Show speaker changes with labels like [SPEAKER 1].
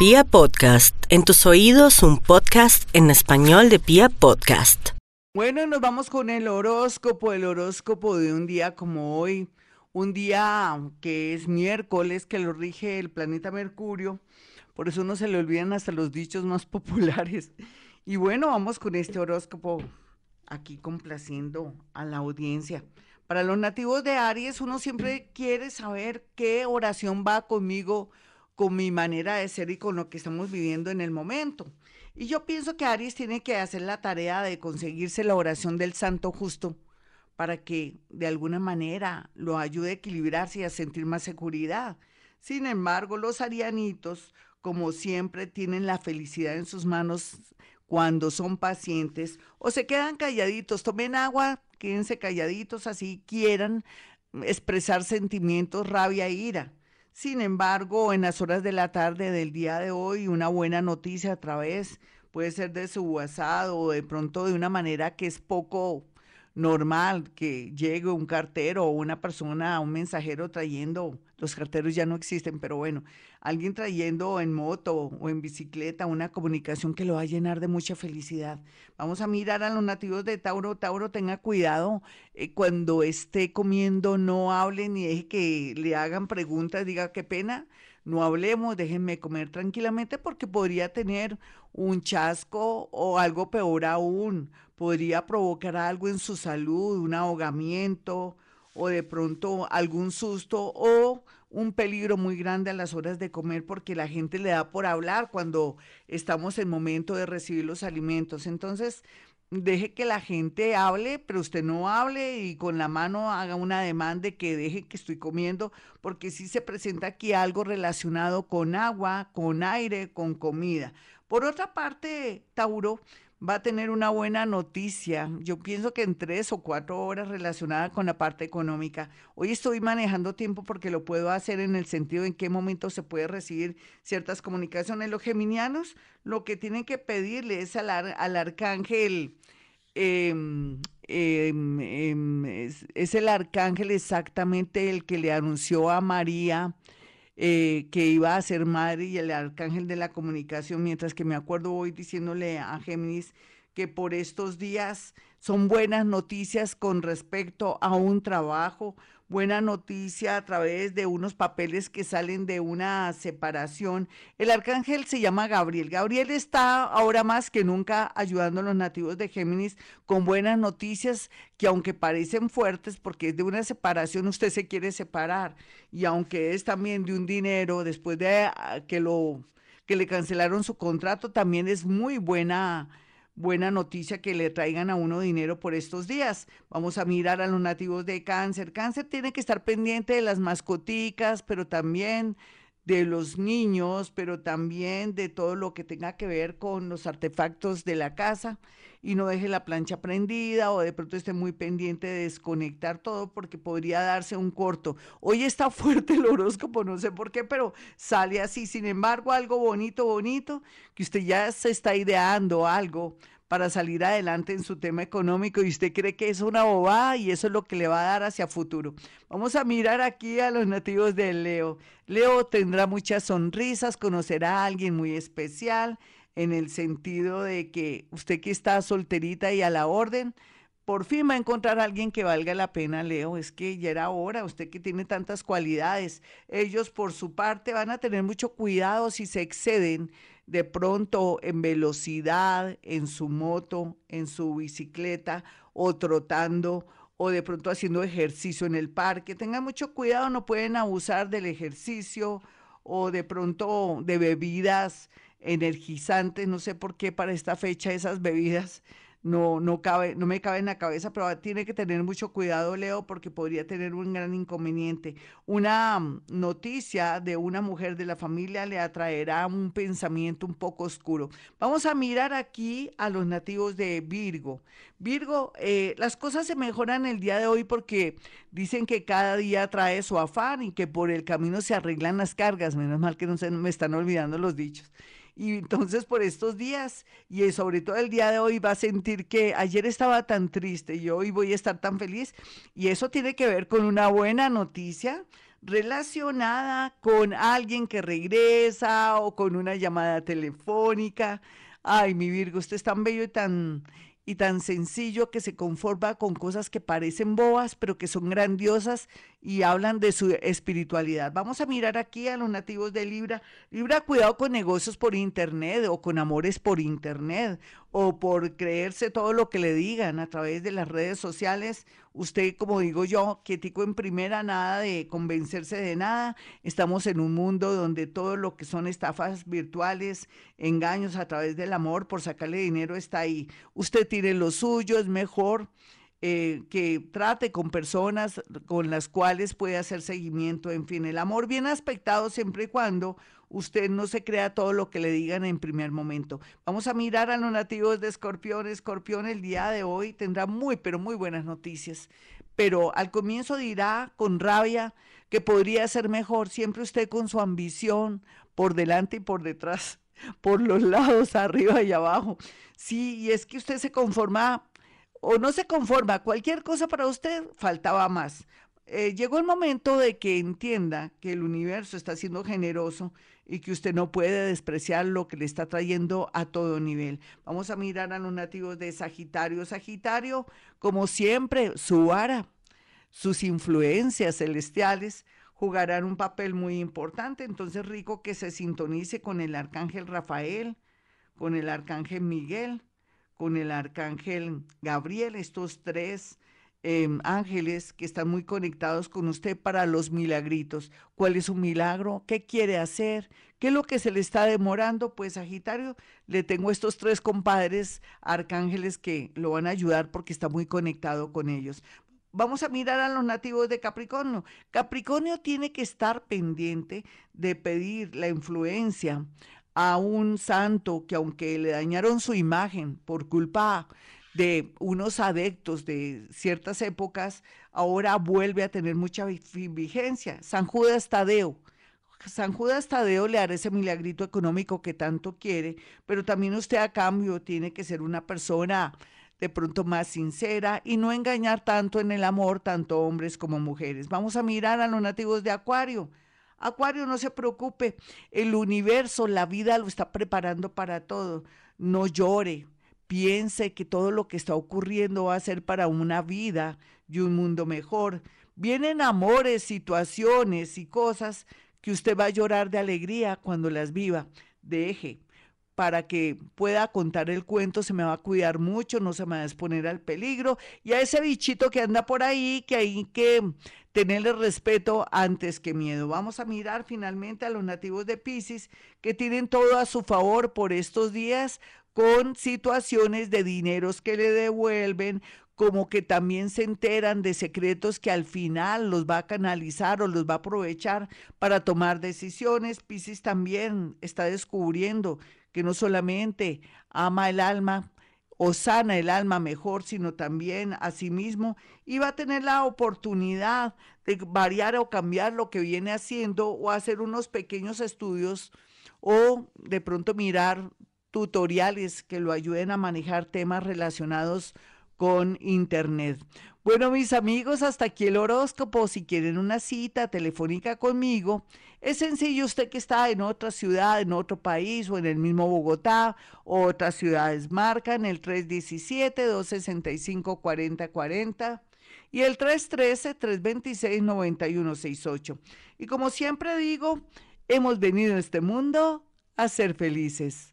[SPEAKER 1] Pia Podcast, en tus oídos un podcast en español de Pia Podcast.
[SPEAKER 2] Bueno, nos vamos con el horóscopo, el horóscopo de un día como hoy, un día que es miércoles, que lo rige el planeta Mercurio, por eso no se le olvidan hasta los dichos más populares. Y bueno, vamos con este horóscopo aquí complaciendo a la audiencia. Para los nativos de Aries, uno siempre quiere saber qué oración va conmigo con mi manera de ser y con lo que estamos viviendo en el momento. Y yo pienso que Aries tiene que hacer la tarea de conseguirse la oración del Santo Justo para que de alguna manera lo ayude a equilibrarse y a sentir más seguridad. Sin embargo, los arianitos, como siempre, tienen la felicidad en sus manos cuando son pacientes o se quedan calladitos, tomen agua, quédense calladitos, así quieran expresar sentimientos, rabia e ira. Sin embargo, en las horas de la tarde del día de hoy, una buena noticia a través, puede ser de su WhatsApp o de pronto de una manera que es poco normal que llegue un cartero o una persona, un mensajero trayendo, los carteros ya no existen, pero bueno, alguien trayendo en moto o en bicicleta una comunicación que lo va a llenar de mucha felicidad. Vamos a mirar a los nativos de Tauro. Tauro, tenga cuidado eh, cuando esté comiendo, no hable ni deje que le hagan preguntas, diga qué pena no hablemos, déjenme comer tranquilamente porque podría tener un chasco o algo peor aún, podría provocar algo en su salud, un ahogamiento o de pronto algún susto o un peligro muy grande a las horas de comer porque la gente le da por hablar cuando estamos en momento de recibir los alimentos. Entonces, deje que la gente hable, pero usted no hable y con la mano haga una demanda de que deje que estoy comiendo, porque si se presenta aquí algo relacionado con agua, con aire, con comida. Por otra parte, Tauro, va a tener una buena noticia. Yo pienso que en tres o cuatro horas relacionada con la parte económica. Hoy estoy manejando tiempo porque lo puedo hacer en el sentido en qué momento se puede recibir ciertas comunicaciones. Los geminianos lo que tienen que pedirle es al, al arcángel. Em, em, em, es el arcángel exactamente el que le anunció a María eh, que iba a ser madre y el arcángel de la comunicación, mientras que me acuerdo hoy diciéndole a Géminis que por estos días son buenas noticias con respecto a un trabajo, buena noticia a través de unos papeles que salen de una separación. El arcángel se llama Gabriel. Gabriel está ahora más que nunca ayudando a los nativos de Géminis con buenas noticias que aunque parecen fuertes porque es de una separación, usted se quiere separar y aunque es también de un dinero después de ah, que lo que le cancelaron su contrato, también es muy buena buena noticia que le traigan a uno dinero por estos días. Vamos a mirar a los nativos de cáncer. Cáncer tiene que estar pendiente de las mascoticas, pero también de los niños, pero también de todo lo que tenga que ver con los artefactos de la casa y no deje la plancha prendida o de pronto esté muy pendiente de desconectar todo porque podría darse un corto. Hoy está fuerte el horóscopo, no sé por qué, pero sale así. Sin embargo, algo bonito, bonito, que usted ya se está ideando algo para salir adelante en su tema económico y usted cree que es una bobada y eso es lo que le va a dar hacia futuro. Vamos a mirar aquí a los nativos de Leo. Leo tendrá muchas sonrisas, conocerá a alguien muy especial en el sentido de que usted que está solterita y a la orden, por fin va a encontrar a alguien que valga la pena, Leo. Es que ya era hora, usted que tiene tantas cualidades. Ellos por su parte van a tener mucho cuidado si se exceden de pronto en velocidad, en su moto, en su bicicleta o trotando o de pronto haciendo ejercicio en el parque. Tengan mucho cuidado, no pueden abusar del ejercicio o de pronto de bebidas energizantes, no sé por qué para esta fecha esas bebidas no, no, cabe, no me cabe en la cabeza, pero tiene que tener mucho cuidado, Leo, porque podría tener un gran inconveniente. Una mm, noticia de una mujer de la familia le atraerá un pensamiento un poco oscuro. Vamos a mirar aquí a los nativos de Virgo. Virgo, eh, las cosas se mejoran el día de hoy porque dicen que cada día trae su afán y que por el camino se arreglan las cargas. Menos mal que no se me están olvidando los dichos. Y entonces por estos días, y sobre todo el día de hoy, va a sentir que ayer estaba tan triste y hoy voy a estar tan feliz. Y eso tiene que ver con una buena noticia relacionada con alguien que regresa o con una llamada telefónica. Ay, mi Virgo, usted es tan bello y tan y tan sencillo que se conforma con cosas que parecen bobas, pero que son grandiosas y hablan de su espiritualidad. Vamos a mirar aquí a los nativos de Libra. Libra, cuidado con negocios por internet o con amores por internet o por creerse todo lo que le digan a través de las redes sociales. Usted, como digo yo, quietico en primera, nada de convencerse de nada. Estamos en un mundo donde todo lo que son estafas virtuales, engaños a través del amor por sacarle dinero está ahí. Usted tiene lo suyo, es mejor. Eh, que trate con personas con las cuales puede hacer seguimiento, en fin, el amor bien aspectado siempre y cuando usted no se crea todo lo que le digan en primer momento. Vamos a mirar a los nativos de Escorpión. Escorpión el día de hoy tendrá muy, pero muy buenas noticias. Pero al comienzo dirá con rabia que podría ser mejor, siempre usted con su ambición por delante y por detrás, por los lados, arriba y abajo. Sí, y es que usted se conforma o no se conforma, cualquier cosa para usted faltaba más. Eh, llegó el momento de que entienda que el universo está siendo generoso y que usted no puede despreciar lo que le está trayendo a todo nivel. Vamos a mirar a los nativos de Sagitario. Sagitario, como siempre, su vara, sus influencias celestiales jugarán un papel muy importante. Entonces, rico que se sintonice con el arcángel Rafael, con el arcángel Miguel, con el arcángel Gabriel, estos tres Em, ángeles que están muy conectados con usted para los milagritos. ¿Cuál es su milagro? ¿Qué quiere hacer? ¿Qué es lo que se le está demorando? Pues Sagitario, le tengo estos tres compadres arcángeles que lo van a ayudar porque está muy conectado con ellos. Vamos a mirar a los nativos de Capricornio. Capricornio tiene que estar pendiente de pedir la influencia a un santo que aunque le dañaron su imagen por culpa de unos adeptos de ciertas épocas, ahora vuelve a tener mucha vigencia. San Judas Tadeo. San Judas Tadeo le hará ese milagrito económico que tanto quiere, pero también usted a cambio tiene que ser una persona de pronto más sincera y no engañar tanto en el amor, tanto hombres como mujeres. Vamos a mirar a los nativos de Acuario. Acuario, no se preocupe, el universo, la vida lo está preparando para todo. No llore, piense que todo lo que está ocurriendo va a ser para una vida y un mundo mejor. Vienen amores, situaciones y cosas que usted va a llorar de alegría cuando las viva. Deje para que pueda contar el cuento, se me va a cuidar mucho, no se me va a exponer al peligro. Y a ese bichito que anda por ahí, que hay que tenerle respeto antes que miedo. Vamos a mirar finalmente a los nativos de Pisces, que tienen todo a su favor por estos días, con situaciones de dineros que le devuelven, como que también se enteran de secretos que al final los va a canalizar o los va a aprovechar para tomar decisiones. Piscis también está descubriendo que no solamente ama el alma o sana el alma mejor, sino también a sí mismo y va a tener la oportunidad de variar o cambiar lo que viene haciendo o hacer unos pequeños estudios o de pronto mirar tutoriales que lo ayuden a manejar temas relacionados con Internet. Bueno, mis amigos, hasta aquí el horóscopo. Si quieren una cita telefónica conmigo, es sencillo. Usted que está en otra ciudad, en otro país o en el mismo Bogotá o otras ciudades, marcan el 317-265-4040 y el 313-326-9168. Y como siempre digo, hemos venido a este mundo a ser felices.